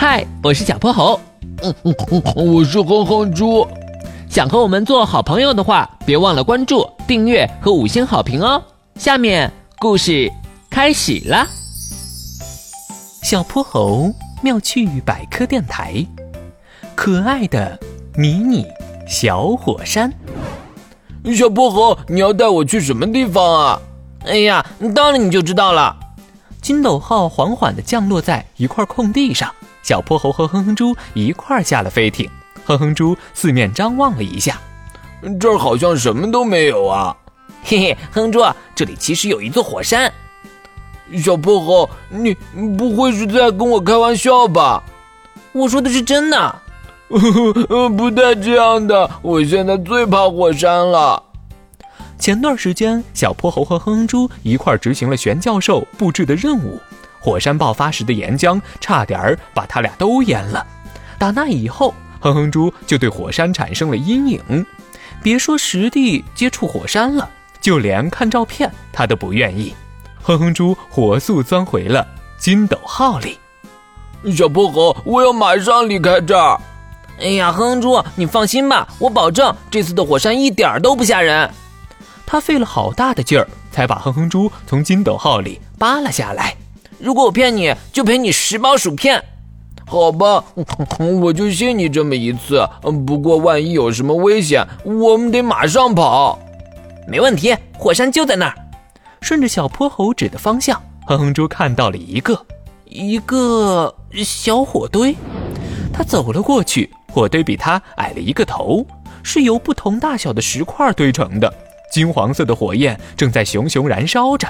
嗨，我是小泼猴。嗯嗯嗯，我是哼哼猪。想和我们做好朋友的话，别忘了关注、订阅和五星好评哦。下面故事开始了。小泼猴妙趣百科电台，可爱的迷你小火山。小泼猴，你要带我去什么地方啊？哎呀，到了你就知道了。筋斗号缓缓地降落在一块空地上，小泼猴和哼哼猪一块儿下了飞艇。哼哼猪四面张望了一下，这儿好像什么都没有啊。嘿嘿，哼猪，这里其实有一座火山。小泼猴，你不会是在跟我开玩笑吧？我说的是真的。不带这样的，我现在最怕火山了。前段时间，小泼猴和哼哼猪一块执行了玄教授布置的任务，火山爆发时的岩浆差点儿把他俩都淹了。打那以后，哼哼猪就对火山产生了阴影，别说实地接触火山了，就连看照片他都不愿意。哼哼猪火速钻回了筋斗号里。小泼猴，我要马上离开这儿。哎呀，哼哼猪，你放心吧，我保证这次的火山一点都不吓人。他费了好大的劲儿，才把哼哼猪从筋斗号里扒了下来。如果我骗你，就赔你十包薯片。好吧，我就信你这么一次。不过万一有什么危险，我们得马上跑。没问题，火山就在那儿。顺着小泼猴指的方向，哼哼猪看到了一个一个小火堆。他走了过去，火堆比他矮了一个头，是由不同大小的石块堆成的。金黄色的火焰正在熊熊燃烧着，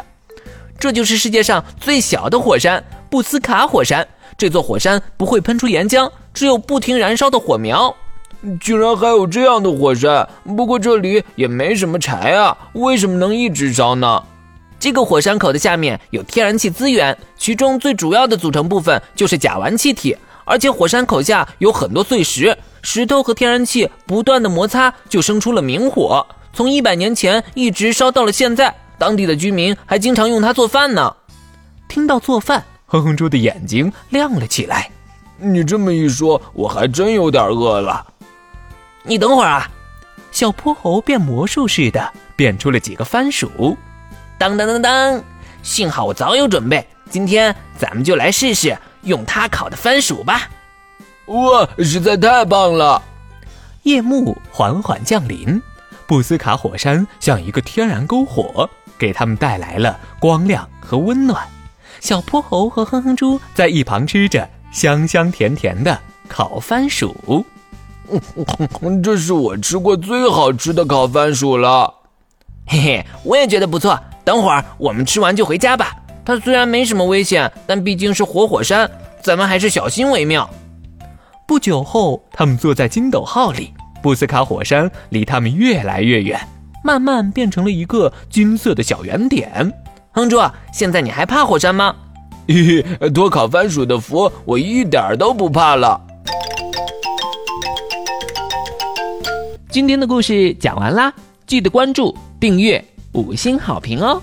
这就是世界上最小的火山——布斯卡火山。这座火山不会喷出岩浆，只有不停燃烧的火苗。居然还有这样的火山！不过这里也没什么柴啊，为什么能一直烧呢？这个火山口的下面有天然气资源，其中最主要的组成部分就是甲烷气体。而且火山口下有很多碎石，石头和天然气不断的摩擦，就生出了明火。从一百年前一直烧到了现在，当地的居民还经常用它做饭呢。听到做饭，哼哼猪的眼睛亮了起来。你这么一说，我还真有点饿了。你等会儿啊！小泼猴变魔术似的变出了几个番薯。当当当当！幸好我早有准备，今天咱们就来试试用它烤的番薯吧。哇，实在太棒了！夜幕缓缓降临。布斯卡火山像一个天然篝火，给他们带来了光亮和温暖。小泼猴和哼哼猪在一旁吃着香香甜甜的烤番薯。这是我吃过最好吃的烤番薯了。嘿嘿，我也觉得不错。等会儿我们吃完就回家吧。它虽然没什么危险，但毕竟是活火山，咱们还是小心为妙。不久后，他们坐在筋斗号里。布斯卡火山离他们越来越远，慢慢变成了一个金色的小圆点。哼猪，现在你还怕火山吗？嘿嘿，多烤番薯的福，我一点都不怕了。今天的故事讲完啦，记得关注、订阅、五星好评哦。